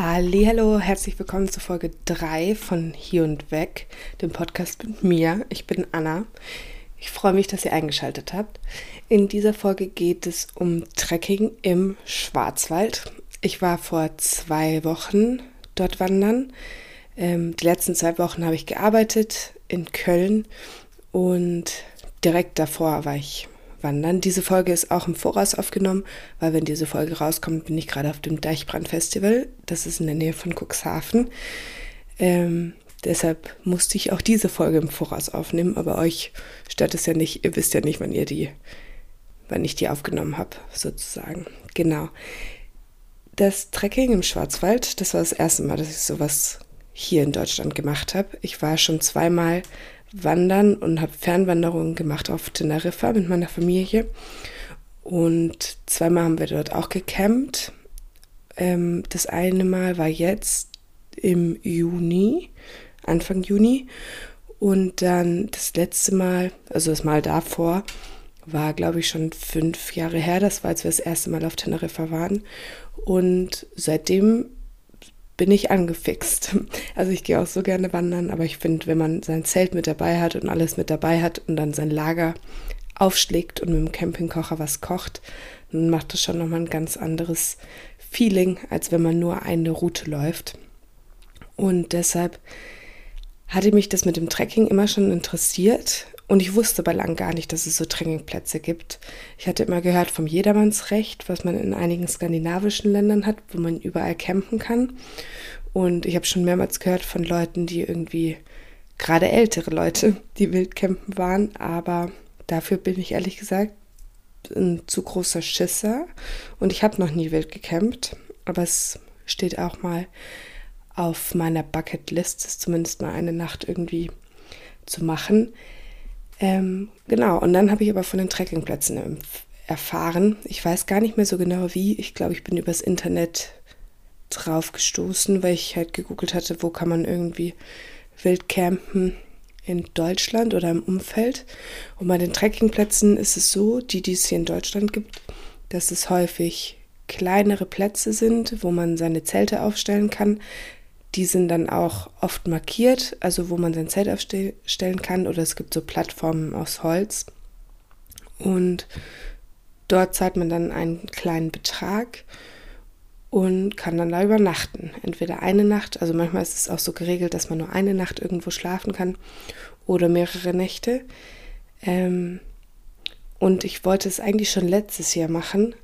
Hallo, herzlich willkommen zu Folge 3 von Hier und Weg, dem Podcast mit mir. Ich bin Anna. Ich freue mich, dass ihr eingeschaltet habt. In dieser Folge geht es um Trekking im Schwarzwald. Ich war vor zwei Wochen dort wandern. Ähm, die letzten zwei Wochen habe ich gearbeitet in Köln und direkt davor war ich wandern. Diese Folge ist auch im Voraus aufgenommen, weil wenn diese Folge rauskommt, bin ich gerade auf dem Deichbrand-Festival. Das ist in der Nähe von Cuxhaven. Ähm, deshalb musste ich auch diese Folge im Voraus aufnehmen, aber euch stört es ja nicht. Ihr wisst ja nicht, wann ihr die, wann ich die aufgenommen habe, sozusagen. Genau. Das Trekking im Schwarzwald, das war das erste Mal, dass ich sowas hier in Deutschland gemacht habe. Ich war schon zweimal wandern und habe Fernwanderungen gemacht auf Teneriffa mit meiner Familie. Und zweimal haben wir dort auch gecampt. Ähm, das eine Mal war jetzt im Juni, Anfang Juni. Und dann das letzte Mal, also das Mal davor, war, glaube ich, schon fünf Jahre her. Das war, als wir das erste Mal auf Teneriffa waren. Und seitdem bin ich angefixt. Also ich gehe auch so gerne wandern, aber ich finde, wenn man sein Zelt mit dabei hat und alles mit dabei hat und dann sein Lager aufschlägt und mit dem Campingkocher was kocht, dann macht das schon nochmal ein ganz anderes Feeling, als wenn man nur eine Route läuft. Und deshalb hatte mich das mit dem Trekking immer schon interessiert und ich wusste bei lang gar nicht, dass es so Trekkingplätze gibt. Ich hatte immer gehört vom Jedermannsrecht, was man in einigen skandinavischen Ländern hat, wo man überall campen kann. Und ich habe schon mehrmals gehört von Leuten, die irgendwie, gerade ältere Leute, die Wildcampen waren. Aber dafür bin ich ehrlich gesagt ein zu großer Schisser. Und ich habe noch nie wild gecampt. Aber es steht auch mal auf meiner Bucketlist, zumindest mal eine Nacht irgendwie zu machen. Ähm, genau, und dann habe ich aber von den Trekkingplätzen erfahren. Ich weiß gar nicht mehr so genau wie. Ich glaube, ich bin übers Internet drauf gestoßen, weil ich halt gegoogelt hatte, wo kann man irgendwie wild campen in Deutschland oder im Umfeld. Und bei den Trekkingplätzen ist es so, die, die es hier in Deutschland gibt, dass es häufig kleinere Plätze sind, wo man seine Zelte aufstellen kann. Die sind dann auch oft markiert, also wo man sein Zelt aufstellen kann oder es gibt so Plattformen aus Holz. Und dort zahlt man dann einen kleinen Betrag und kann dann da übernachten. Entweder eine Nacht, also manchmal ist es auch so geregelt, dass man nur eine Nacht irgendwo schlafen kann oder mehrere Nächte. Ähm, und ich wollte es eigentlich schon letztes Jahr machen,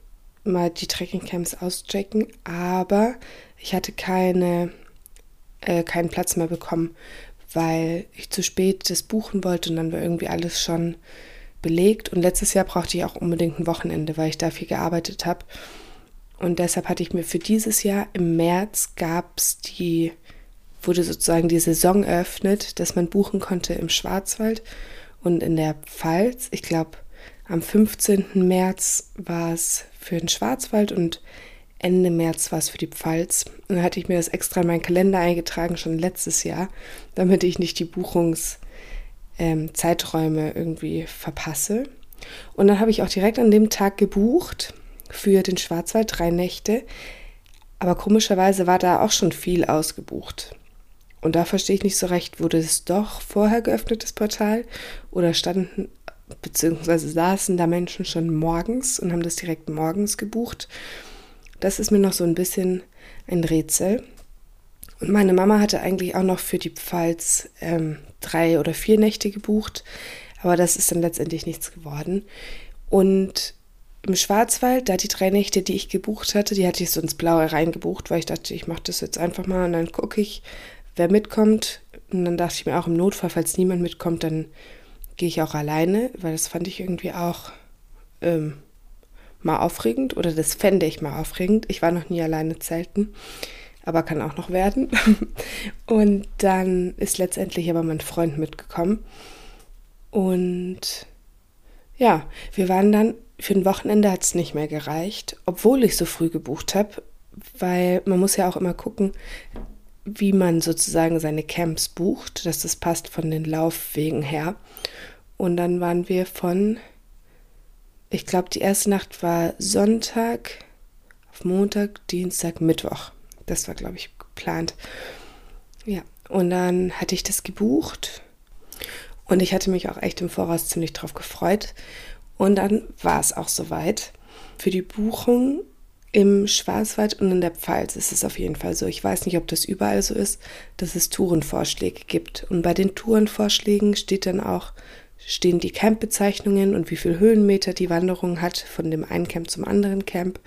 mal die Trekkingcamps auschecken, aber ich hatte keine äh, keinen Platz mehr bekommen, weil ich zu spät das buchen wollte und dann war irgendwie alles schon belegt. Und letztes Jahr brauchte ich auch unbedingt ein Wochenende, weil ich da viel gearbeitet habe. Und deshalb hatte ich mir für dieses Jahr im März gab es die, wurde sozusagen die Saison eröffnet, dass man buchen konnte im Schwarzwald und in der Pfalz. Ich glaube, am 15. März war es für den Schwarzwald und Ende März war es für die Pfalz. Und dann hatte ich mir das extra in meinen Kalender eingetragen, schon letztes Jahr, damit ich nicht die Buchungszeiträume ähm, irgendwie verpasse. Und dann habe ich auch direkt an dem Tag gebucht für den Schwarzwald drei Nächte. Aber komischerweise war da auch schon viel ausgebucht. Und da verstehe ich nicht so recht, wurde es doch vorher geöffnet, das Portal? Oder standen, beziehungsweise saßen da Menschen schon morgens und haben das direkt morgens gebucht? Das ist mir noch so ein bisschen ein Rätsel. Und meine Mama hatte eigentlich auch noch für die Pfalz ähm, drei oder vier Nächte gebucht, aber das ist dann letztendlich nichts geworden. Und im Schwarzwald, da die drei Nächte, die ich gebucht hatte, die hatte ich so ins Blaue reingebucht, weil ich dachte, ich mache das jetzt einfach mal und dann gucke ich, wer mitkommt. Und dann dachte ich mir auch im Notfall, falls niemand mitkommt, dann gehe ich auch alleine, weil das fand ich irgendwie auch ähm, mal aufregend oder das fände ich mal aufregend. Ich war noch nie alleine zelten, aber kann auch noch werden. Und dann ist letztendlich aber mein Freund mitgekommen. Und ja, wir waren dann, für ein Wochenende hat es nicht mehr gereicht, obwohl ich so früh gebucht habe, weil man muss ja auch immer gucken, wie man sozusagen seine Camps bucht, dass das passt von den Laufwegen her. Und dann waren wir von ich glaube, die erste Nacht war Sonntag, auf Montag, Dienstag, Mittwoch. Das war, glaube ich, geplant. Ja, und dann hatte ich das gebucht und ich hatte mich auch echt im Voraus ziemlich drauf gefreut. Und dann war es auch soweit. Für die Buchung im Schwarzwald und in der Pfalz ist es auf jeden Fall so. Ich weiß nicht, ob das überall so ist, dass es Tourenvorschläge gibt. Und bei den Tourenvorschlägen steht dann auch, stehen die Campbezeichnungen und wie viel Höhenmeter die Wanderung hat von dem einen Camp zum anderen Camp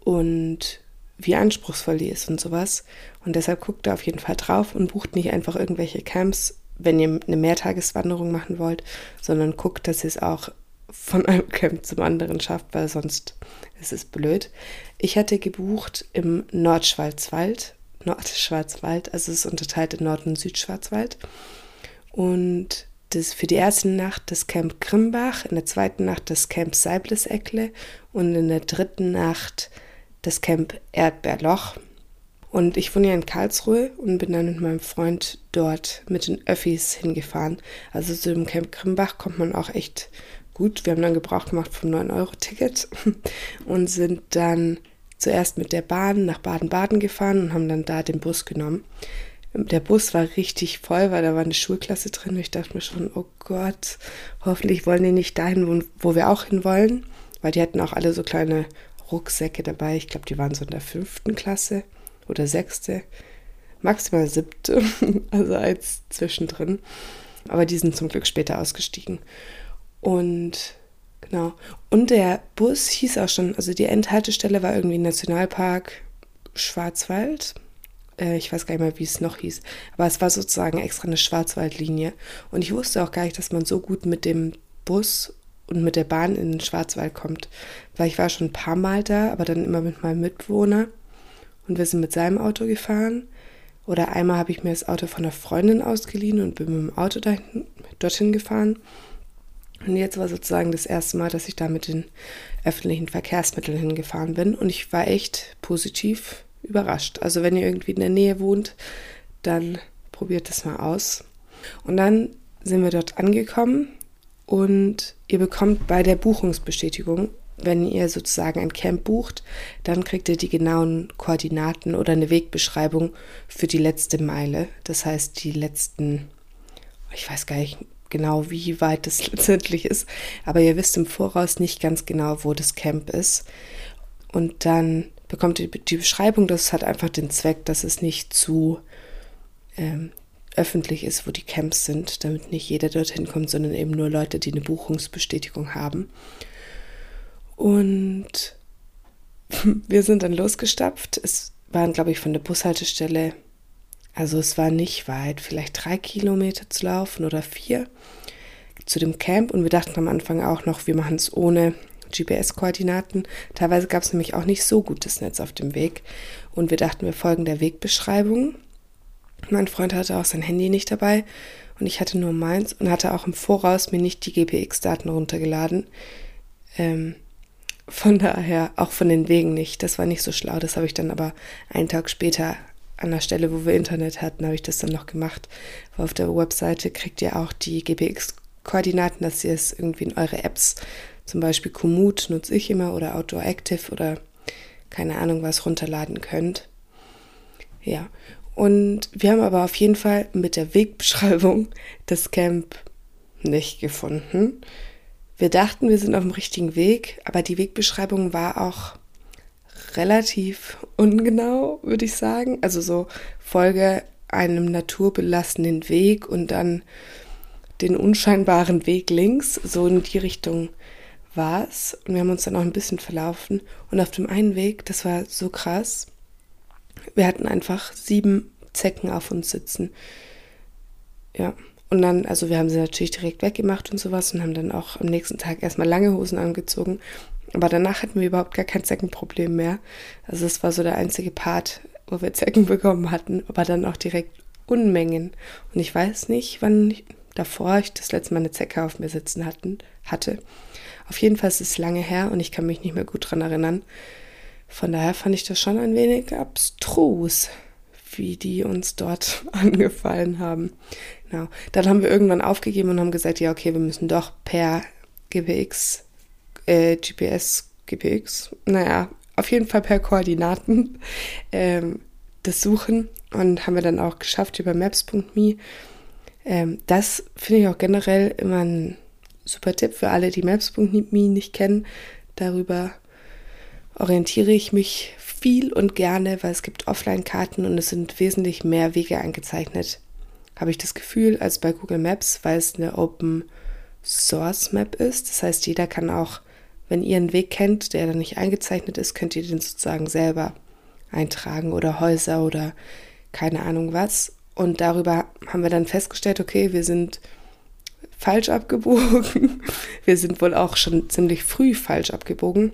und wie anspruchsvoll die ist und sowas. Und deshalb guckt da auf jeden Fall drauf und bucht nicht einfach irgendwelche Camps, wenn ihr eine Mehrtageswanderung machen wollt, sondern guckt, dass ihr es auch von einem Camp zum anderen schafft, weil sonst ist es blöd. Ich hatte gebucht im Nordschwarzwald, Nordschwarzwald, also es ist unterteilt in Nord- und Südschwarzwald. Und das für die erste Nacht das Camp Grimbach, in der zweiten Nacht das Camp Seibles-Eckle und in der dritten Nacht das Camp Erdbeerloch. Und ich wohne ja in Karlsruhe und bin dann mit meinem Freund dort mit den Öffis hingefahren. Also zu dem Camp Grimbach kommt man auch echt gut. Wir haben dann Gebrauch gemacht vom 9-Euro-Ticket und sind dann zuerst mit der Bahn nach Baden-Baden gefahren und haben dann da den Bus genommen. Der Bus war richtig voll, weil da war eine Schulklasse drin. Ich dachte mir schon, oh Gott, hoffentlich wollen die nicht dahin, wo, wo wir auch hin wollen. Weil die hatten auch alle so kleine Rucksäcke dabei. Ich glaube, die waren so in der fünften Klasse oder sechste, maximal siebte, also als zwischendrin. Aber die sind zum Glück später ausgestiegen. Und genau. Und der Bus hieß auch schon, also die Endhaltestelle war irgendwie Nationalpark Schwarzwald. Äh, ich weiß gar nicht mehr, wie es noch hieß. Aber es war sozusagen extra eine Schwarzwaldlinie. Und ich wusste auch gar nicht, dass man so gut mit dem Bus und mit der Bahn in den Schwarzwald kommt. Weil ich war schon ein paar Mal da, aber dann immer mit meinem Mitbewohner. Und wir sind mit seinem Auto gefahren. Oder einmal habe ich mir das Auto von einer Freundin ausgeliehen und bin mit dem Auto dahin, dorthin gefahren. Und jetzt war sozusagen das erste Mal, dass ich da mit den öffentlichen Verkehrsmitteln hingefahren bin. Und ich war echt positiv überrascht. Also wenn ihr irgendwie in der Nähe wohnt, dann probiert das mal aus. Und dann sind wir dort angekommen und ihr bekommt bei der Buchungsbestätigung, wenn ihr sozusagen ein Camp bucht, dann kriegt ihr die genauen Koordinaten oder eine Wegbeschreibung für die letzte Meile. Das heißt, die letzten, ich weiß gar nicht genau, wie weit das letztendlich ist, aber ihr wisst im Voraus nicht ganz genau, wo das Camp ist. Und dann bekommt ihr die Beschreibung, das hat einfach den Zweck, dass es nicht zu ähm, öffentlich ist, wo die Camps sind, damit nicht jeder dorthin kommt, sondern eben nur Leute, die eine Buchungsbestätigung haben. Und wir sind dann losgestapft. Es waren, glaube ich, von der Bushaltestelle, also es war nicht weit, vielleicht drei Kilometer zu laufen oder vier zu dem Camp. Und wir dachten am Anfang auch noch, wir machen es ohne GPS-Koordinaten. Teilweise gab es nämlich auch nicht so gutes Netz auf dem Weg. Und wir dachten, wir folgen der Wegbeschreibung mein Freund hatte auch sein Handy nicht dabei und ich hatte nur meins und hatte auch im Voraus mir nicht die GPX-Daten runtergeladen. Ähm, von daher auch von den Wegen nicht. Das war nicht so schlau. Das habe ich dann aber einen Tag später an der Stelle, wo wir Internet hatten, habe ich das dann noch gemacht. Weil auf der Webseite kriegt ihr auch die GPX-Koordinaten, dass ihr es irgendwie in eure Apps, zum Beispiel Komoot nutze ich immer oder Outdoor Active oder keine Ahnung was runterladen könnt. Ja, und wir haben aber auf jeden Fall mit der Wegbeschreibung das Camp nicht gefunden. Wir dachten, wir sind auf dem richtigen Weg, aber die Wegbeschreibung war auch relativ ungenau, würde ich sagen. Also so folge einem naturbelassenen Weg und dann den unscheinbaren Weg links. So in die Richtung war es. Und wir haben uns dann auch ein bisschen verlaufen. Und auf dem einen Weg, das war so krass, wir hatten einfach sieben Zecken auf uns sitzen. Ja. Und dann, also wir haben sie natürlich direkt weggemacht und sowas und haben dann auch am nächsten Tag erstmal lange Hosen angezogen. Aber danach hatten wir überhaupt gar kein Zeckenproblem mehr. Also es war so der einzige Part, wo wir Zecken bekommen hatten, aber dann auch direkt Unmengen. Und ich weiß nicht, wann davor ich das letzte Mal eine Zecke auf mir sitzen hatten, hatte. Auf jeden Fall ist es lange her und ich kann mich nicht mehr gut dran erinnern. Von daher fand ich das schon ein wenig abstrus, wie die uns dort angefallen haben. Genau. Dann haben wir irgendwann aufgegeben und haben gesagt, ja, okay, wir müssen doch per GPX, äh, GPS, GPX, naja, auf jeden Fall per Koordinaten ähm, das suchen und haben wir dann auch geschafft über maps.me. Ähm, das finde ich auch generell immer ein super Tipp für alle, die maps.me nicht kennen. Darüber orientiere ich mich viel und gerne, weil es gibt Offline-Karten und es sind wesentlich mehr Wege eingezeichnet. Habe ich das Gefühl, als bei Google Maps, weil es eine Open Source Map ist. Das heißt, jeder kann auch, wenn ihr einen Weg kennt, der dann nicht eingezeichnet ist, könnt ihr den sozusagen selber eintragen oder Häuser oder keine Ahnung was. Und darüber haben wir dann festgestellt, okay, wir sind falsch abgebogen. Wir sind wohl auch schon ziemlich früh falsch abgebogen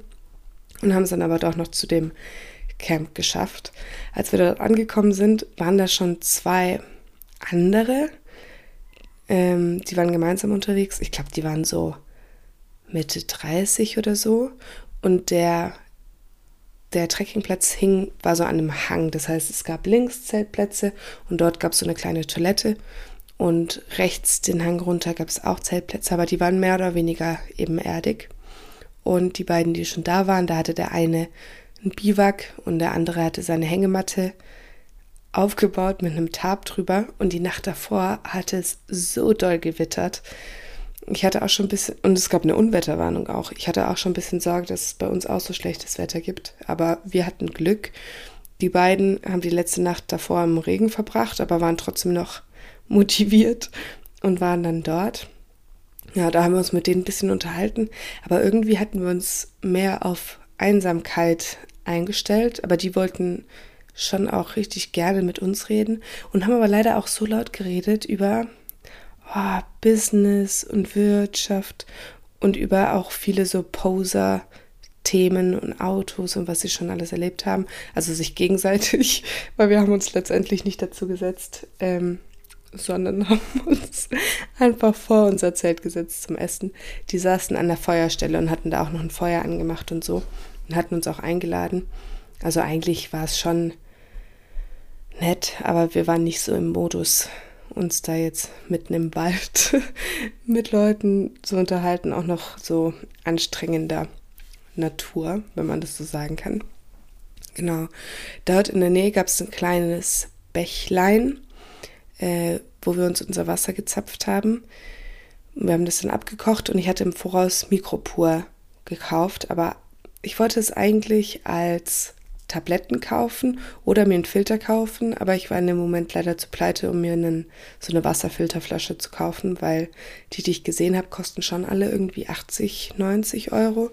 und haben es dann aber doch noch zu dem Camp geschafft. Als wir dort angekommen sind, waren da schon zwei andere. Ähm, die waren gemeinsam unterwegs. Ich glaube, die waren so Mitte 30 oder so. Und der der Trekkingplatz hing, war so an einem Hang. Das heißt, es gab links Zeltplätze und dort gab es so eine kleine Toilette. Und rechts den Hang runter gab es auch Zeltplätze, aber die waren mehr oder weniger ebenerdig. Und die beiden, die schon da waren, da hatte der eine ein Biwak und der andere hatte seine Hängematte aufgebaut mit einem Tarp drüber. Und die Nacht davor hatte es so doll gewittert ich hatte auch schon ein bisschen, und es gab eine Unwetterwarnung auch. Ich hatte auch schon ein bisschen Sorge, dass es bei uns auch so schlechtes Wetter gibt. Aber wir hatten Glück. Die beiden haben die letzte Nacht davor im Regen verbracht, aber waren trotzdem noch motiviert und waren dann dort. Ja, da haben wir uns mit denen ein bisschen unterhalten. Aber irgendwie hatten wir uns mehr auf Einsamkeit eingestellt. Aber die wollten schon auch richtig gerne mit uns reden und haben aber leider auch so laut geredet über oh, Business und Wirtschaft und über auch viele so Poser. Themen und Autos und was sie schon alles erlebt haben. Also sich gegenseitig, weil wir haben uns letztendlich nicht dazu gesetzt, ähm, sondern haben uns einfach vor unser Zelt gesetzt zum Essen. Die saßen an der Feuerstelle und hatten da auch noch ein Feuer angemacht und so und hatten uns auch eingeladen. Also eigentlich war es schon nett, aber wir waren nicht so im Modus, uns da jetzt mitten im Wald mit Leuten zu unterhalten, auch noch so anstrengender Natur, wenn man das so sagen kann. Genau. Dort in der Nähe gab es ein kleines Bächlein, äh, wo wir uns unser Wasser gezapft haben. Wir haben das dann abgekocht und ich hatte im Voraus Mikropur gekauft, aber ich wollte es eigentlich als Tabletten kaufen oder mir einen Filter kaufen, aber ich war in dem Moment leider zu pleite, um mir einen, so eine Wasserfilterflasche zu kaufen, weil die, die ich gesehen habe, kosten schon alle irgendwie 80, 90 Euro.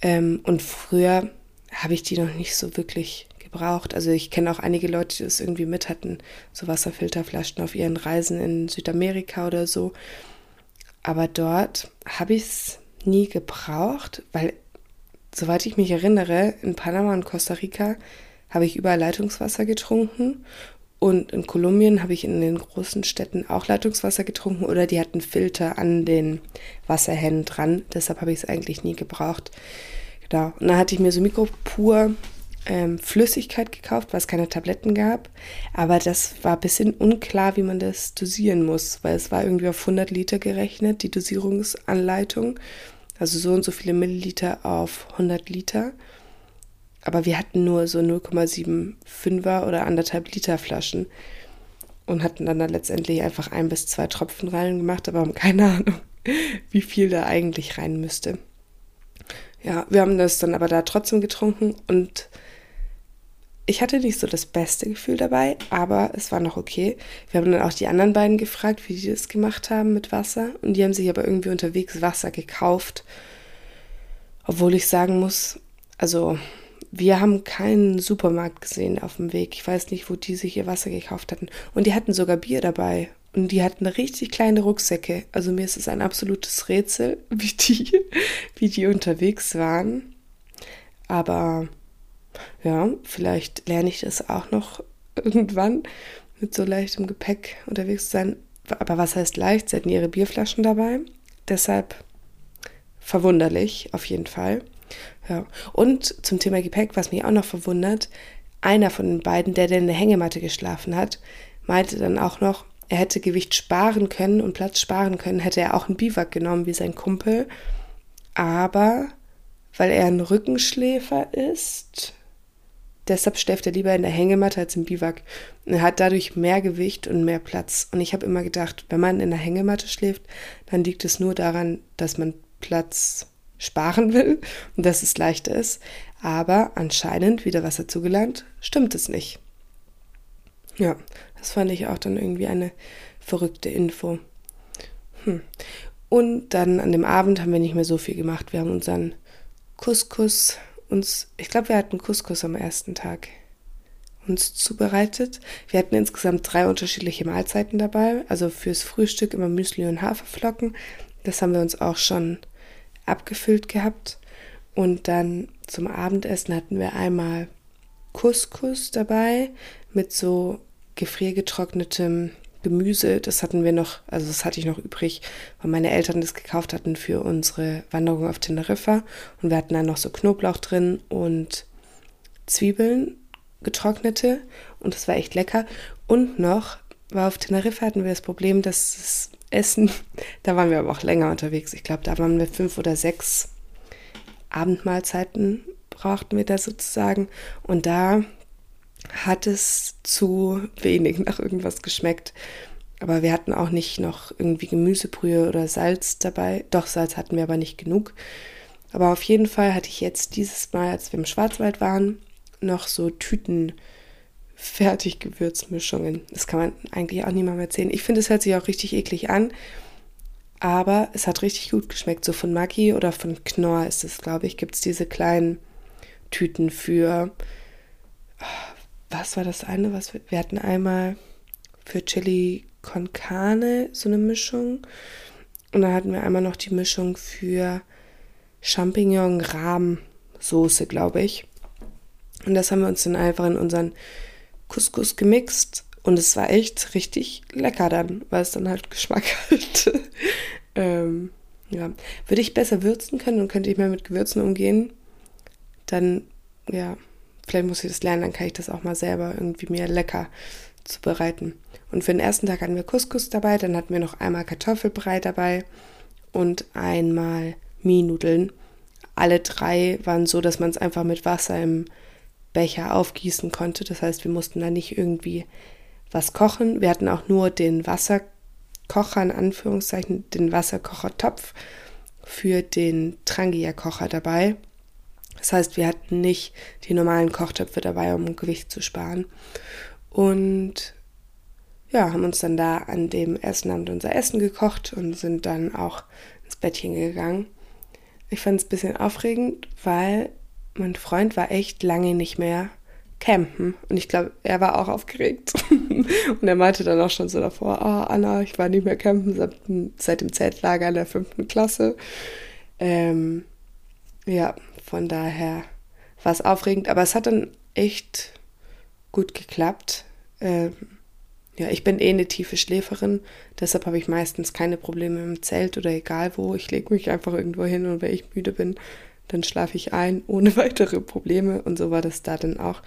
Ähm, und früher habe ich die noch nicht so wirklich gebraucht. Also ich kenne auch einige Leute, die das irgendwie mit hatten, so Wasserfilterflaschen auf ihren Reisen in Südamerika oder so. Aber dort habe ich es nie gebraucht, weil soweit ich mich erinnere, in Panama und Costa Rica habe ich überall Leitungswasser getrunken und in Kolumbien habe ich in den großen Städten auch Leitungswasser getrunken oder die hatten Filter an den Wasserhähnen dran. Deshalb habe ich es eigentlich nie gebraucht. Genau. Und dann hatte ich mir so Mikropur ähm, Flüssigkeit gekauft, weil es keine Tabletten gab. Aber das war ein bisschen unklar, wie man das dosieren muss, weil es war irgendwie auf 100 Liter gerechnet, die Dosierungsanleitung also so und so viele Milliliter auf 100 Liter. Aber wir hatten nur so 0,75er oder anderthalb Liter Flaschen und hatten dann, dann letztendlich einfach ein bis zwei Tropfen rein gemacht, aber haben keine Ahnung, wie viel da eigentlich rein müsste. Ja, wir haben das dann aber da trotzdem getrunken und ich hatte nicht so das beste Gefühl dabei, aber es war noch okay. Wir haben dann auch die anderen beiden gefragt, wie die das gemacht haben mit Wasser. Und die haben sich aber irgendwie unterwegs Wasser gekauft. Obwohl ich sagen muss, also wir haben keinen Supermarkt gesehen auf dem Weg. Ich weiß nicht, wo die sich ihr Wasser gekauft hatten. Und die hatten sogar Bier dabei. Und die hatten richtig kleine Rucksäcke. Also mir ist es ein absolutes Rätsel, wie die, wie die unterwegs waren. Aber ja, vielleicht lerne ich das auch noch irgendwann mit so leichtem Gepäck unterwegs zu sein. Aber was heißt leicht? Sie hatten ihre Bierflaschen dabei. Deshalb verwunderlich, auf jeden Fall. Ja. Und zum Thema Gepäck, was mich auch noch verwundert, einer von den beiden, der in der Hängematte geschlafen hat, meinte dann auch noch, er hätte Gewicht sparen können und Platz sparen können, hätte er auch einen Biwak genommen wie sein Kumpel. Aber weil er ein Rückenschläfer ist, Deshalb schläft er lieber in der Hängematte als im Biwak. Er hat dadurch mehr Gewicht und mehr Platz. Und ich habe immer gedacht, wenn man in der Hängematte schläft, dann liegt es nur daran, dass man Platz sparen will und dass es leichter ist. Aber anscheinend, wieder was dazugelernt, stimmt es nicht. Ja, das fand ich auch dann irgendwie eine verrückte Info. Hm. Und dann an dem Abend haben wir nicht mehr so viel gemacht. Wir haben unseren Couscous uns, ich glaube, wir hatten Couscous am ersten Tag uns zubereitet. Wir hatten insgesamt drei unterschiedliche Mahlzeiten dabei. Also fürs Frühstück immer Müsli und Haferflocken. Das haben wir uns auch schon abgefüllt gehabt. Und dann zum Abendessen hatten wir einmal Couscous dabei mit so gefriergetrocknetem Gemüse. Das hatten wir noch, also das hatte ich noch übrig, weil meine Eltern das gekauft hatten für unsere Wanderung auf Teneriffa. Und wir hatten dann noch so Knoblauch drin und Zwiebeln, getrocknete. Und das war echt lecker. Und noch, war auf Teneriffa hatten wir das Problem, dass das Essen, da waren wir aber auch länger unterwegs. Ich glaube, da waren wir fünf oder sechs Abendmahlzeiten brauchten wir da sozusagen. Und da hat es zu wenig nach irgendwas geschmeckt. Aber wir hatten auch nicht noch irgendwie Gemüsebrühe oder Salz dabei. Doch, Salz hatten wir aber nicht genug. Aber auf jeden Fall hatte ich jetzt dieses Mal, als wir im Schwarzwald waren, noch so Tüten Fertiggewürzmischungen. Das kann man eigentlich auch niemandem erzählen. Ich finde, es hört sich auch richtig eklig an. Aber es hat richtig gut geschmeckt. So von Maggi oder von Knorr ist es, glaube ich, gibt es diese kleinen Tüten für was war das eine, was wir, wir hatten einmal für Chili con Carne so eine Mischung und dann hatten wir einmal noch die Mischung für Champignon Rahm Soße, glaube ich. Und das haben wir uns dann einfach in unseren Couscous gemixt und es war echt richtig lecker dann, weil es dann halt Geschmack hatte. ähm, ja, würde ich besser würzen können und könnte ich mehr mit Gewürzen umgehen, dann ja, vielleicht muss ich das lernen, dann kann ich das auch mal selber irgendwie mir lecker zubereiten. Und für den ersten Tag hatten wir Couscous dabei, dann hatten wir noch einmal Kartoffelbrei dabei und einmal Mienudeln. Alle drei waren so, dass man es einfach mit Wasser im Becher aufgießen konnte. Das heißt, wir mussten da nicht irgendwie was kochen. Wir hatten auch nur den Wasserkocher, in Anführungszeichen, den Wasserkochertopf für den Trangia-Kocher dabei. Das heißt, wir hatten nicht die normalen Kochtöpfe dabei, um Gewicht zu sparen. Und ja, haben uns dann da an dem ersten Abend unser Essen gekocht und sind dann auch ins Bettchen gegangen. Ich fand es ein bisschen aufregend, weil mein Freund war echt lange nicht mehr campen. Und ich glaube, er war auch aufgeregt. und er meinte dann auch schon so davor, oh Anna, ich war nicht mehr campen seit, seit dem Zeltlager in der fünften Klasse. Ähm, ja, von daher war es aufregend, aber es hat dann echt gut geklappt. Ähm, ja, ich bin eh eine tiefe Schläferin, deshalb habe ich meistens keine Probleme im Zelt oder egal wo. Ich lege mich einfach irgendwo hin und wenn ich müde bin, dann schlafe ich ein ohne weitere Probleme und so war das da dann auch.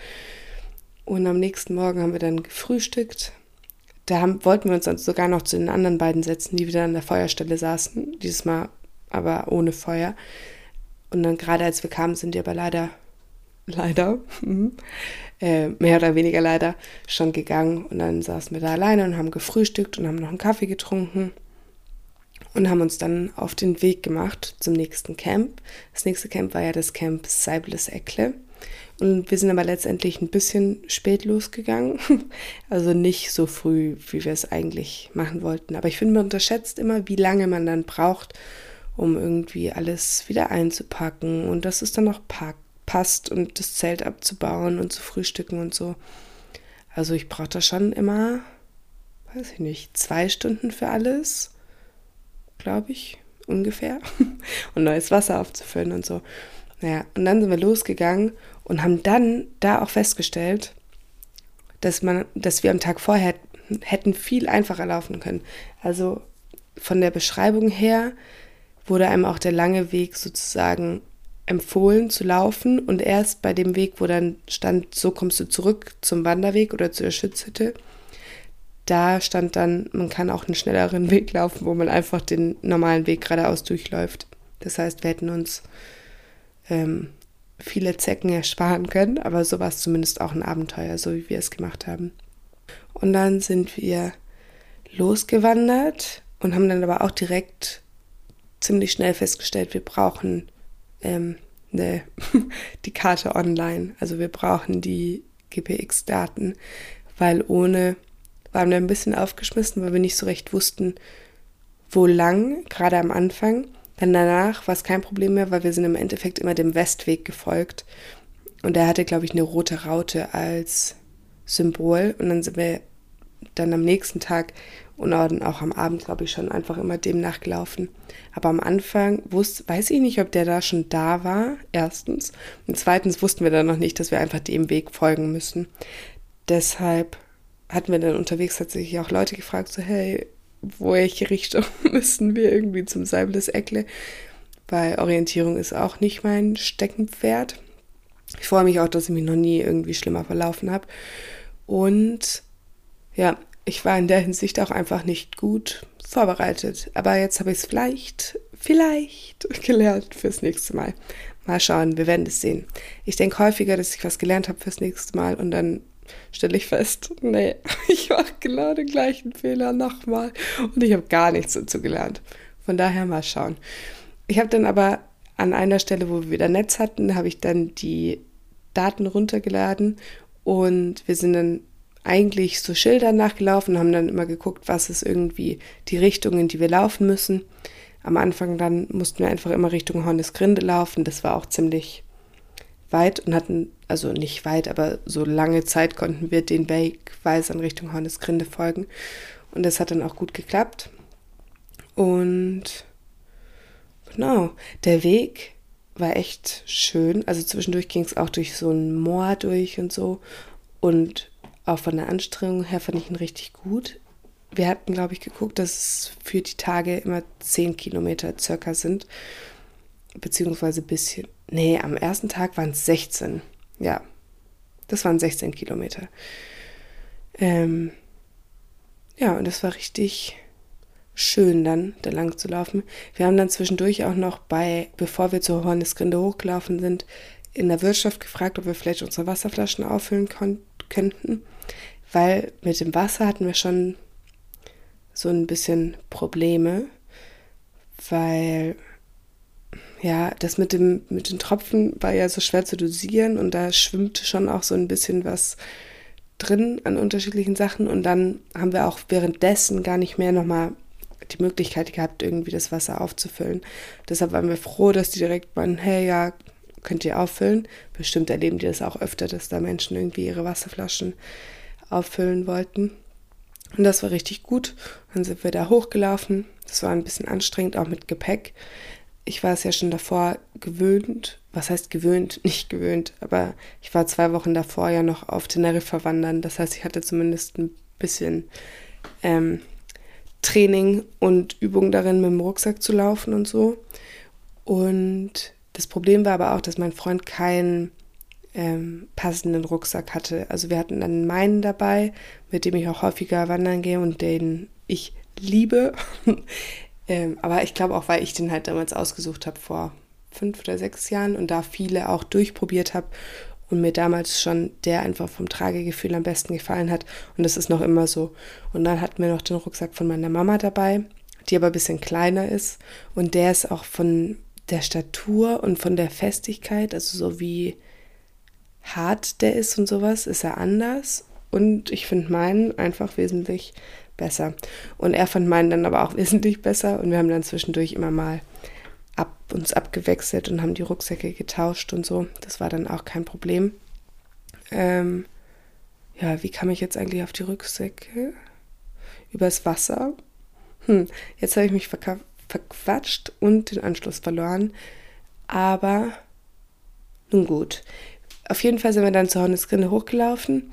Und am nächsten Morgen haben wir dann gefrühstückt. Da haben, wollten wir uns dann sogar noch zu den anderen beiden setzen, die wieder an der Feuerstelle saßen. Dieses Mal aber ohne Feuer. Und dann gerade als wir kamen, sind die aber leider, leider, äh, mehr oder weniger leider, schon gegangen. Und dann saßen wir da alleine und haben gefrühstückt und haben noch einen Kaffee getrunken und haben uns dann auf den Weg gemacht zum nächsten Camp. Das nächste Camp war ja das Camp Seibles Eckle. Und wir sind aber letztendlich ein bisschen spät losgegangen. Also nicht so früh, wie wir es eigentlich machen wollten. Aber ich finde, man unterschätzt immer, wie lange man dann braucht, um irgendwie alles wieder einzupacken und dass es dann noch passt und das Zelt abzubauen und zu frühstücken und so. Also ich brauche da schon immer, weiß ich nicht, zwei Stunden für alles, glaube ich, ungefähr. und neues Wasser aufzufüllen und so. Naja, und dann sind wir losgegangen und haben dann da auch festgestellt, dass man, dass wir am Tag vorher hätten viel einfacher laufen können. Also von der Beschreibung her wurde einem auch der lange Weg sozusagen empfohlen zu laufen und erst bei dem Weg, wo dann stand, so kommst du zurück zum Wanderweg oder zur Schützhütte, da stand dann, man kann auch einen schnelleren Weg laufen, wo man einfach den normalen Weg geradeaus durchläuft. Das heißt, wir hätten uns ähm, viele Zecken ersparen können, aber so war es zumindest auch ein Abenteuer, so wie wir es gemacht haben. Und dann sind wir losgewandert und haben dann aber auch direkt ziemlich schnell festgestellt, wir brauchen ähm, ne, die Karte online. Also wir brauchen die GPX-Daten, weil ohne waren wir ein bisschen aufgeschmissen, weil wir nicht so recht wussten, wo lang, gerade am Anfang. Dann danach war es kein Problem mehr, weil wir sind im Endeffekt immer dem Westweg gefolgt. Und er hatte, glaube ich, eine rote Raute als Symbol. Und dann sind wir dann am nächsten Tag und auch am Abend, glaube ich, schon einfach immer dem nachgelaufen. Aber am Anfang wusste, weiß ich nicht, ob der da schon da war, erstens. Und zweitens wussten wir dann noch nicht, dass wir einfach dem Weg folgen müssen. Deshalb hatten wir dann unterwegs tatsächlich auch Leute gefragt, so, hey, welche Richtung müssen wir irgendwie zum Seibles Eckle? Weil Orientierung ist auch nicht mein Steckenpferd. Ich freue mich auch, dass ich mich noch nie irgendwie schlimmer verlaufen habe. Und ja, ich war in der Hinsicht auch einfach nicht gut vorbereitet. Aber jetzt habe ich es vielleicht, vielleicht gelernt fürs nächste Mal. Mal schauen, wir werden es sehen. Ich denke häufiger, dass ich was gelernt habe fürs nächste Mal und dann stelle ich fest, nee, ich mache genau den gleichen Fehler nochmal und ich habe gar nichts dazu gelernt. Von daher mal schauen. Ich habe dann aber an einer Stelle, wo wir wieder Netz hatten, habe ich dann die Daten runtergeladen und wir sind dann eigentlich so Schildern nachgelaufen, haben dann immer geguckt, was ist irgendwie die Richtung, in die wir laufen müssen. Am Anfang dann mussten wir einfach immer Richtung Hornesgrinde laufen. Das war auch ziemlich weit und hatten, also nicht weit, aber so lange Zeit konnten wir den Wegweisern Richtung Hornesgrinde folgen. Und das hat dann auch gut geklappt. Und genau, der Weg war echt schön. Also zwischendurch ging es auch durch so ein Moor durch und so. Und auch von der Anstrengung her fand ich ihn richtig gut. Wir hatten, glaube ich, geguckt, dass es für die Tage immer 10 Kilometer circa sind. Beziehungsweise ein bisschen. Nee, am ersten Tag waren es 16. Ja, das waren 16 Kilometer. Ähm, ja, und das war richtig schön dann, da lang zu laufen. Wir haben dann zwischendurch auch noch bei, bevor wir zur Hornesgrinde hochgelaufen sind, in der Wirtschaft gefragt, ob wir vielleicht unsere Wasserflaschen auffüllen könnten weil mit dem Wasser hatten wir schon so ein bisschen Probleme, weil ja, das mit dem mit den Tropfen war ja so schwer zu dosieren und da schwimmt schon auch so ein bisschen was drin an unterschiedlichen Sachen und dann haben wir auch währenddessen gar nicht mehr nochmal die Möglichkeit gehabt, irgendwie das Wasser aufzufüllen. Deshalb waren wir froh, dass die direkt meinen, hey, ja, könnt ihr auffüllen. Bestimmt erleben die das auch öfter, dass da Menschen irgendwie ihre Wasserflaschen auffüllen wollten. Und das war richtig gut. Dann sind wir da hochgelaufen. Das war ein bisschen anstrengend, auch mit Gepäck. Ich war es ja schon davor gewöhnt. Was heißt gewöhnt? Nicht gewöhnt. Aber ich war zwei Wochen davor ja noch auf Teneriffa wandern. Das heißt, ich hatte zumindest ein bisschen ähm, Training und Übung darin, mit dem Rucksack zu laufen und so. Und das Problem war aber auch, dass mein Freund kein ähm, passenden Rucksack hatte. Also wir hatten dann meinen dabei, mit dem ich auch häufiger wandern gehe und den ich liebe. ähm, aber ich glaube auch, weil ich den halt damals ausgesucht habe vor fünf oder sechs Jahren und da viele auch durchprobiert habe und mir damals schon der einfach vom Tragegefühl am besten gefallen hat. Und das ist noch immer so. Und dann hatten wir noch den Rucksack von meiner Mama dabei, die aber ein bisschen kleiner ist. Und der ist auch von der Statur und von der Festigkeit, also so wie hart der ist und sowas, ist er anders. Und ich finde meinen einfach wesentlich besser. Und er fand meinen dann aber auch wesentlich besser. Und wir haben dann zwischendurch immer mal ab, uns abgewechselt und haben die Rucksäcke getauscht und so. Das war dann auch kein Problem. Ähm, ja, wie kam ich jetzt eigentlich auf die Rucksäcke? Übers Wasser? Hm, jetzt habe ich mich verquatscht und den Anschluss verloren. Aber nun gut. Auf jeden Fall sind wir dann zur Hornesgrinde hochgelaufen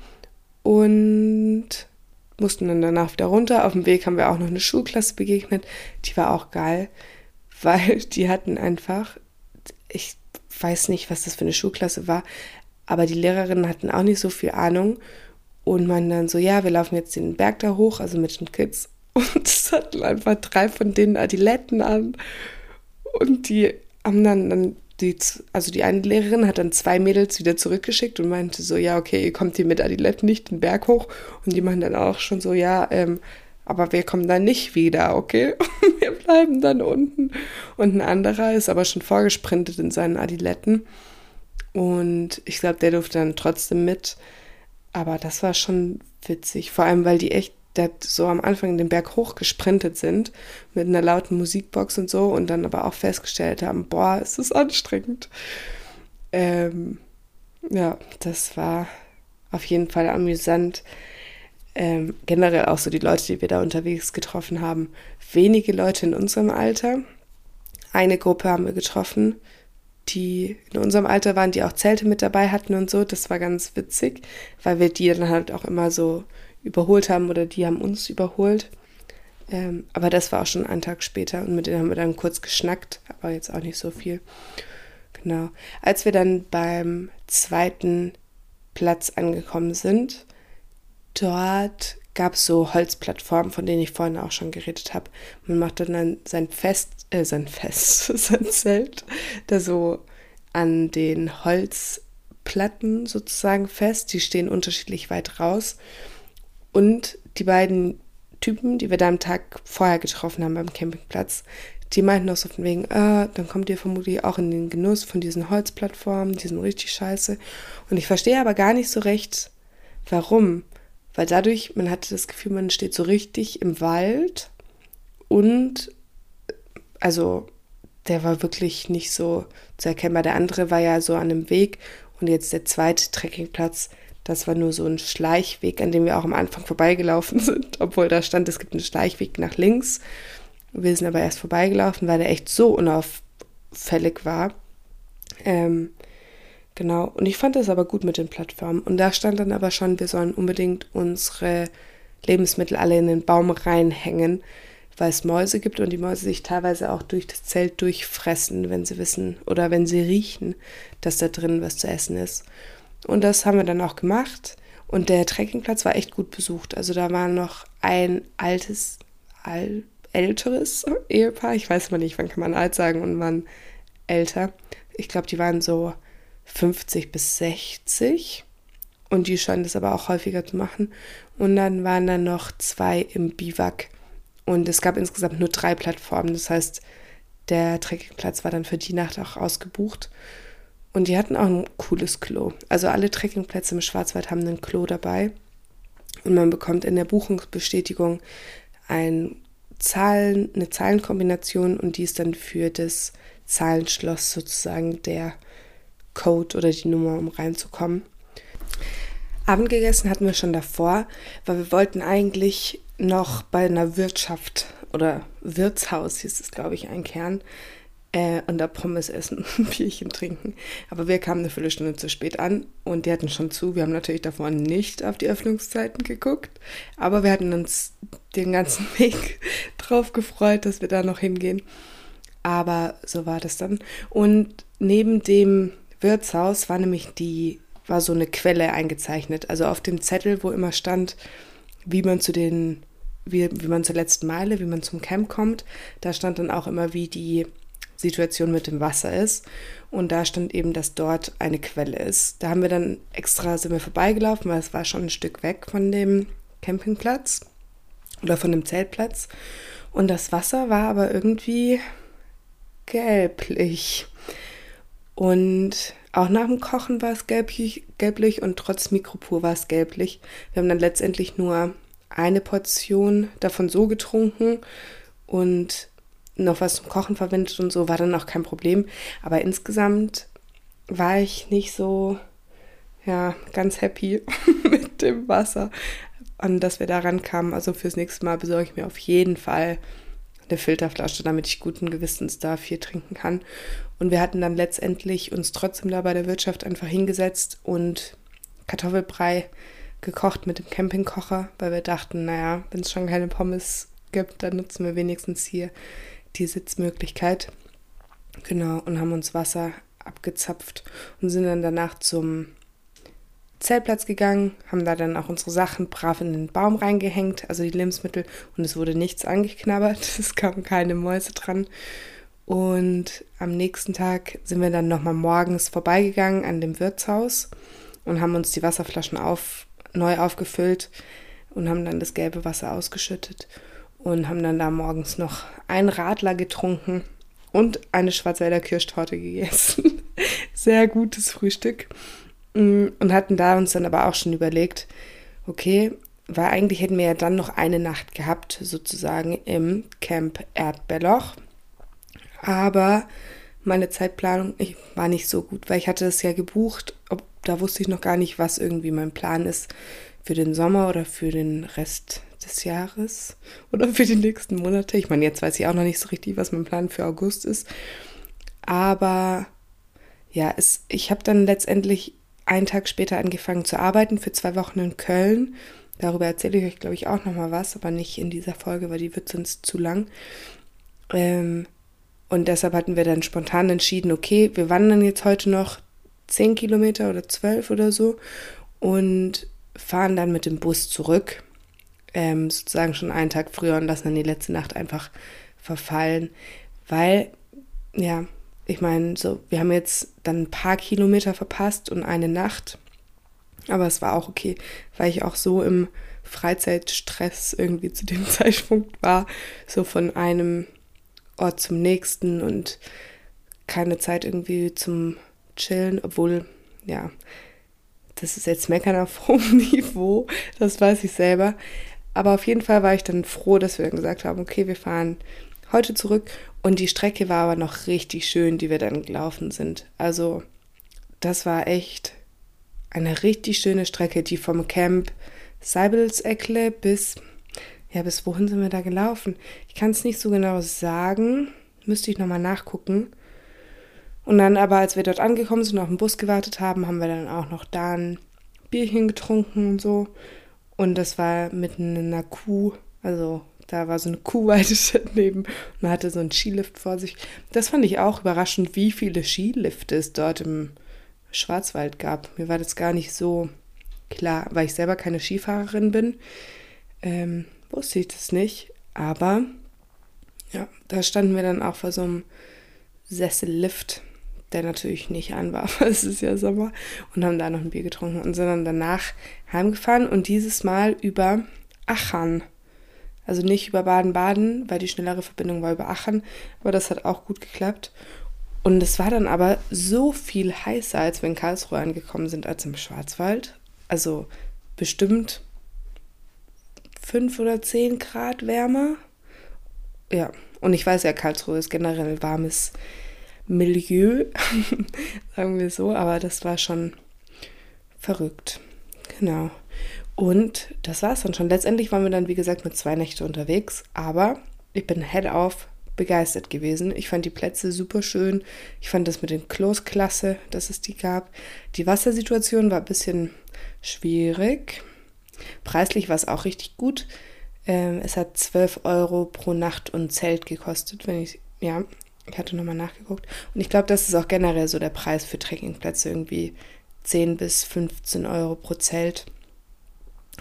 und mussten dann danach wieder runter. Auf dem Weg haben wir auch noch eine Schulklasse begegnet. Die war auch geil, weil die hatten einfach, ich weiß nicht, was das für eine Schulklasse war, aber die Lehrerinnen hatten auch nicht so viel Ahnung und man dann so, ja, wir laufen jetzt den Berg da hoch, also mit den Kids. Und es hatten einfach drei von denen Adiletten an. Und die haben dann, dann die, also die eine Lehrerin hat dann zwei Mädels wieder zurückgeschickt und meinte so, ja, okay, ihr kommt hier mit Adiletten nicht den Berg hoch. Und die meinen dann auch schon so, ja, ähm, aber wir kommen dann nicht wieder, okay? wir bleiben dann unten. Und ein anderer ist aber schon vorgesprintet in seinen Adiletten. Und ich glaube, der durfte dann trotzdem mit. Aber das war schon witzig. Vor allem, weil die echt so am Anfang den Berg hochgesprintet sind mit einer lauten Musikbox und so und dann aber auch festgestellt haben, boah, ist das anstrengend. Ähm, ja, das war auf jeden Fall amüsant. Ähm, generell auch so die Leute, die wir da unterwegs getroffen haben. Wenige Leute in unserem Alter. Eine Gruppe haben wir getroffen, die in unserem Alter waren, die auch Zelte mit dabei hatten und so. Das war ganz witzig, weil wir die dann halt auch immer so überholt haben oder die haben uns überholt. Ähm, aber das war auch schon einen Tag später und mit denen haben wir dann kurz geschnackt, aber jetzt auch nicht so viel. Genau. Als wir dann beim zweiten Platz angekommen sind, dort gab es so Holzplattformen, von denen ich vorhin auch schon geredet habe. Man macht dann sein Fest, äh, sein Fest, sein Zelt, da so an den Holzplatten sozusagen fest. Die stehen unterschiedlich weit raus. Und die beiden Typen, die wir da am Tag vorher getroffen haben beim Campingplatz, die meinten auch so von wegen, ah, dann kommt ihr vermutlich auch in den Genuss von diesen Holzplattformen, die sind richtig scheiße. Und ich verstehe aber gar nicht so recht, warum. Weil dadurch, man hatte das Gefühl, man steht so richtig im Wald und also der war wirklich nicht so zu erkennbar. Der andere war ja so an einem Weg und jetzt der zweite Trekkingplatz, das war nur so ein Schleichweg, an dem wir auch am Anfang vorbeigelaufen sind, obwohl da stand, es gibt einen Schleichweg nach links. Wir sind aber erst vorbeigelaufen, weil der echt so unauffällig war. Ähm, genau, und ich fand das aber gut mit den Plattformen. Und da stand dann aber schon, wir sollen unbedingt unsere Lebensmittel alle in den Baum reinhängen, weil es Mäuse gibt und die Mäuse sich teilweise auch durch das Zelt durchfressen, wenn sie wissen oder wenn sie riechen, dass da drin was zu essen ist. Und das haben wir dann auch gemacht. Und der Trekkingplatz war echt gut besucht. Also da war noch ein altes, all, älteres Ehepaar. Ich weiß mal nicht, wann kann man alt sagen und wann älter. Ich glaube, die waren so 50 bis 60. Und die scheinen das aber auch häufiger zu machen. Und dann waren da noch zwei im Biwak. Und es gab insgesamt nur drei Plattformen. Das heißt, der Trekkingplatz war dann für die Nacht auch ausgebucht. Und die hatten auch ein cooles Klo. Also alle Trekkingplätze im Schwarzwald haben ein Klo dabei. Und man bekommt in der Buchungsbestätigung ein Zahlen, eine Zahlenkombination und die ist dann für das Zahlenschloss sozusagen der Code oder die Nummer, um reinzukommen. Abend gegessen hatten wir schon davor, weil wir wollten eigentlich noch bei einer Wirtschaft oder Wirtshaus, hieß es, glaube ich, ein Kern, äh, und da Pommes essen, Bierchen trinken. Aber wir kamen eine Viertelstunde zu spät an und die hatten schon zu. Wir haben natürlich davor nicht auf die Öffnungszeiten geguckt, aber wir hatten uns den ganzen Weg drauf gefreut, dass wir da noch hingehen. Aber so war das dann. Und neben dem Wirtshaus war nämlich die, war so eine Quelle eingezeichnet. Also auf dem Zettel, wo immer stand, wie man zu den, wie, wie man zur letzten Meile, wie man zum Camp kommt, da stand dann auch immer, wie die Situation mit dem Wasser ist. Und da stand eben, dass dort eine Quelle ist. Da haben wir dann extra sind wir vorbeigelaufen, weil es war schon ein Stück weg von dem Campingplatz oder von dem Zeltplatz. Und das Wasser war aber irgendwie gelblich. Und auch nach dem Kochen war es gelblich, gelblich und trotz Mikropur war es gelblich. Wir haben dann letztendlich nur eine Portion davon so getrunken und noch was zum Kochen verwendet und so, war dann auch kein Problem. Aber insgesamt war ich nicht so, ja, ganz happy mit dem Wasser, an das wir da rankamen. Also fürs nächste Mal besorge ich mir auf jeden Fall eine Filterflasche, damit ich guten Gewissens da viel trinken kann. Und wir hatten dann letztendlich uns trotzdem da bei der Wirtschaft einfach hingesetzt und Kartoffelbrei gekocht mit dem Campingkocher, weil wir dachten, naja, wenn es schon keine Pommes gibt, dann nutzen wir wenigstens hier die Sitzmöglichkeit. Genau, und haben uns Wasser abgezapft und sind dann danach zum Zeltplatz gegangen, haben da dann auch unsere Sachen brav in den Baum reingehängt, also die Lebensmittel, und es wurde nichts angeknabbert, es kamen keine Mäuse dran. Und am nächsten Tag sind wir dann nochmal morgens vorbeigegangen an dem Wirtshaus und haben uns die Wasserflaschen auf, neu aufgefüllt und haben dann das gelbe Wasser ausgeschüttet und haben dann da morgens noch einen Radler getrunken und eine Schwarzwälder Kirschtorte gegessen. Sehr gutes Frühstück. Mm, und hatten da uns dann aber auch schon überlegt, okay, weil eigentlich hätten wir ja dann noch eine Nacht gehabt, sozusagen im Camp Erdbeerloch. Aber meine Zeitplanung ich, war nicht so gut, weil ich hatte es ja gebucht. Ob, da wusste ich noch gar nicht, was irgendwie mein Plan ist für den Sommer oder für den Rest des Jahres oder für die nächsten Monate. Ich meine, jetzt weiß ich auch noch nicht so richtig, was mein Plan für August ist. Aber ja, es, ich habe dann letztendlich einen Tag später angefangen zu arbeiten für zwei Wochen in Köln. Darüber erzähle ich euch, glaube ich, auch noch mal was, aber nicht in dieser Folge, weil die wird sonst zu lang. Ähm, und deshalb hatten wir dann spontan entschieden, okay, wir wandern jetzt heute noch zehn Kilometer oder zwölf oder so und fahren dann mit dem Bus zurück, ähm, sozusagen schon einen Tag früher und lassen dann die letzte Nacht einfach verfallen, weil, ja, ich meine, so, wir haben jetzt dann ein paar Kilometer verpasst und eine Nacht, aber es war auch okay, weil ich auch so im Freizeitstress irgendwie zu dem Zeitpunkt war, so von einem Ort zum nächsten und keine Zeit irgendwie zum Chillen, obwohl, ja, das ist jetzt meckern auf hohem Niveau, das weiß ich selber. Aber auf jeden Fall war ich dann froh, dass wir dann gesagt haben, okay, wir fahren heute zurück. Und die Strecke war aber noch richtig schön, die wir dann gelaufen sind. Also das war echt eine richtig schöne Strecke, die vom Camp Seibelseckle bis, ja, bis wohin sind wir da gelaufen? Ich kann es nicht so genau sagen, müsste ich nochmal nachgucken. Und dann aber, als wir dort angekommen sind und auf den Bus gewartet haben, haben wir dann auch noch da ein Bierchen getrunken und so. Und das war mitten in einer Kuh, also da war so eine Kuhweide daneben und hatte so einen Skilift vor sich. Das fand ich auch überraschend, wie viele Skilifte es dort im Schwarzwald gab. Mir war das gar nicht so klar, weil ich selber keine Skifahrerin bin. Ähm, wusste ich das nicht. Aber ja, da standen wir dann auch vor so einem Sessellift der natürlich nicht an war, weil es ist ja Sommer, und haben da noch ein Bier getrunken und sind dann danach heimgefahren und dieses Mal über Aachen. Also nicht über Baden-Baden, weil die schnellere Verbindung war über Aachen, aber das hat auch gut geklappt. Und es war dann aber so viel heißer, als wir in Karlsruhe angekommen sind, als im Schwarzwald. Also bestimmt fünf oder zehn Grad wärmer. Ja, und ich weiß ja, Karlsruhe ist generell warmes Milieu, sagen wir so, aber das war schon verrückt. Genau. Und das war es dann schon. Letztendlich waren wir dann, wie gesagt, mit zwei Nächte unterwegs, aber ich bin head auf begeistert gewesen. Ich fand die Plätze super schön. Ich fand das mit den Klos klasse, dass es die gab. Die Wassersituation war ein bisschen schwierig. Preislich war es auch richtig gut. Ähm, es hat 12 Euro pro Nacht und Zelt gekostet, wenn ich, ja, ich hatte nochmal nachgeguckt. Und ich glaube, das ist auch generell so der Preis für Trekkingplätze, irgendwie 10 bis 15 Euro pro Zelt.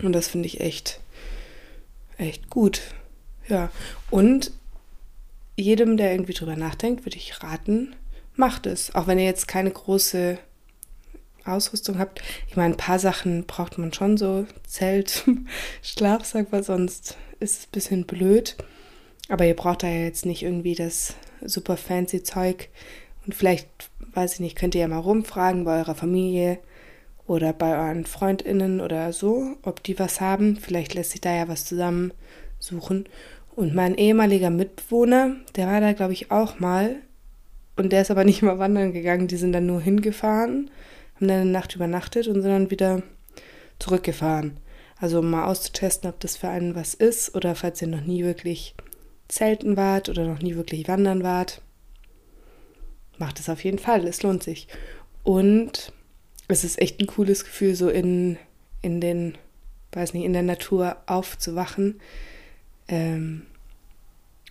Und das finde ich echt, echt gut. Ja. Und jedem, der irgendwie drüber nachdenkt, würde ich raten, macht es. Auch wenn ihr jetzt keine große Ausrüstung habt. Ich meine, ein paar Sachen braucht man schon so. Zelt, Schlafsack, weil sonst ist es ein bisschen blöd. Aber ihr braucht da ja jetzt nicht irgendwie das super fancy Zeug. Und vielleicht, weiß ich nicht, könnt ihr ja mal rumfragen bei eurer Familie oder bei euren FreundInnen oder so, ob die was haben. Vielleicht lässt sich da ja was zusammensuchen. Und mein ehemaliger Mitbewohner, der war da, glaube ich, auch mal. Und der ist aber nicht mal wandern gegangen. Die sind dann nur hingefahren, haben dann eine Nacht übernachtet und sind dann wieder zurückgefahren. Also um mal auszutesten, ob das für einen was ist oder falls ihr noch nie wirklich zelten wart oder noch nie wirklich wandern wart, macht es auf jeden Fall. Es lohnt sich. Und es ist echt ein cooles Gefühl, so in, in den, weiß nicht, in der Natur aufzuwachen. Ähm,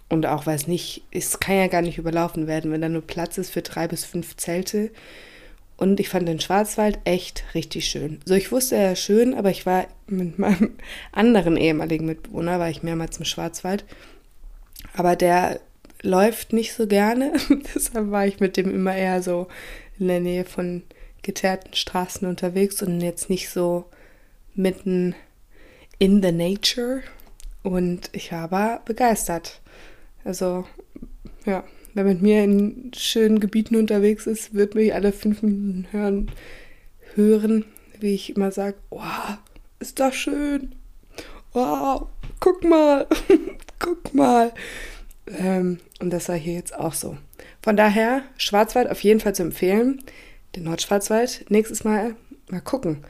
und auch, weiß nicht, es kann ja gar nicht überlaufen werden, wenn da nur Platz ist für drei bis fünf Zelte. Und ich fand den Schwarzwald echt richtig schön. So, ich wusste ja schön, aber ich war mit meinem anderen ehemaligen Mitbewohner, war ich mehrmals im Schwarzwald. Aber der läuft nicht so gerne. Deshalb war ich mit dem immer eher so in der Nähe von geteerten Straßen unterwegs und jetzt nicht so mitten in the nature. Und ich war aber begeistert. Also, ja, wer mit mir in schönen Gebieten unterwegs ist, wird mich alle fünf Minuten hören, hören wie ich immer sage, wow, ist das schön. Wow, guck mal, guck mal. Ähm, und das war hier jetzt auch so. Von daher, Schwarzwald auf jeden Fall zu empfehlen. Den Nordschwarzwald nächstes Mal mal gucken.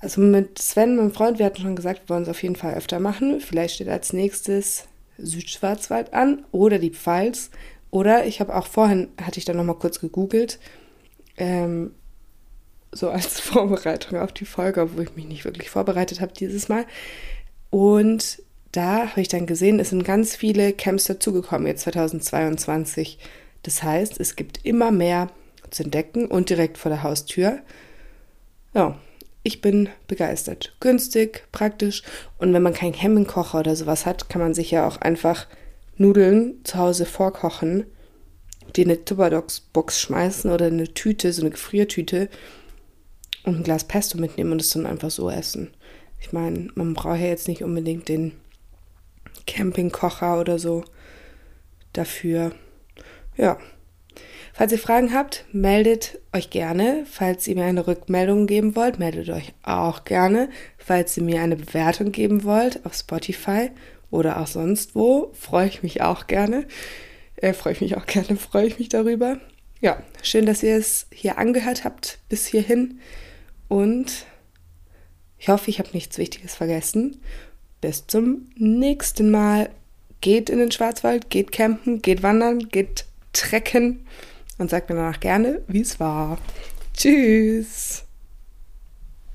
Also mit Sven, meinem Freund, wir hatten schon gesagt, wir wollen es auf jeden Fall öfter machen. Vielleicht steht als nächstes Südschwarzwald an oder die Pfalz. Oder ich habe auch vorhin, hatte ich dann nochmal kurz gegoogelt, ähm, so als Vorbereitung auf die Folge, wo ich mich nicht wirklich vorbereitet habe dieses Mal. Und da habe ich dann gesehen, es sind ganz viele Camps dazugekommen jetzt 2022. Das heißt, es gibt immer mehr zu entdecken und direkt vor der Haustür. Ja, ich bin begeistert. Günstig, praktisch. Und wenn man keinen Campingkocher oder sowas hat, kann man sich ja auch einfach Nudeln zu Hause vorkochen, die in eine Tupperdocs-Box schmeißen oder eine Tüte, so eine Gefriertüte und ein Glas Pesto mitnehmen und es dann einfach so essen. Ich meine, man braucht ja jetzt nicht unbedingt den Campingkocher oder so dafür. Ja. Falls ihr Fragen habt, meldet euch gerne. Falls ihr mir eine Rückmeldung geben wollt, meldet euch auch gerne. Falls ihr mir eine Bewertung geben wollt auf Spotify oder auch sonst wo, freue ich mich auch gerne. Äh, freue ich mich auch gerne, freue ich mich darüber. Ja, schön, dass ihr es hier angehört habt bis hierhin. Und ich hoffe, ich habe nichts Wichtiges vergessen. Bis zum nächsten Mal. Geht in den Schwarzwald, geht campen, geht wandern, geht trecken und sagt mir danach gerne, wie es war. Tschüss.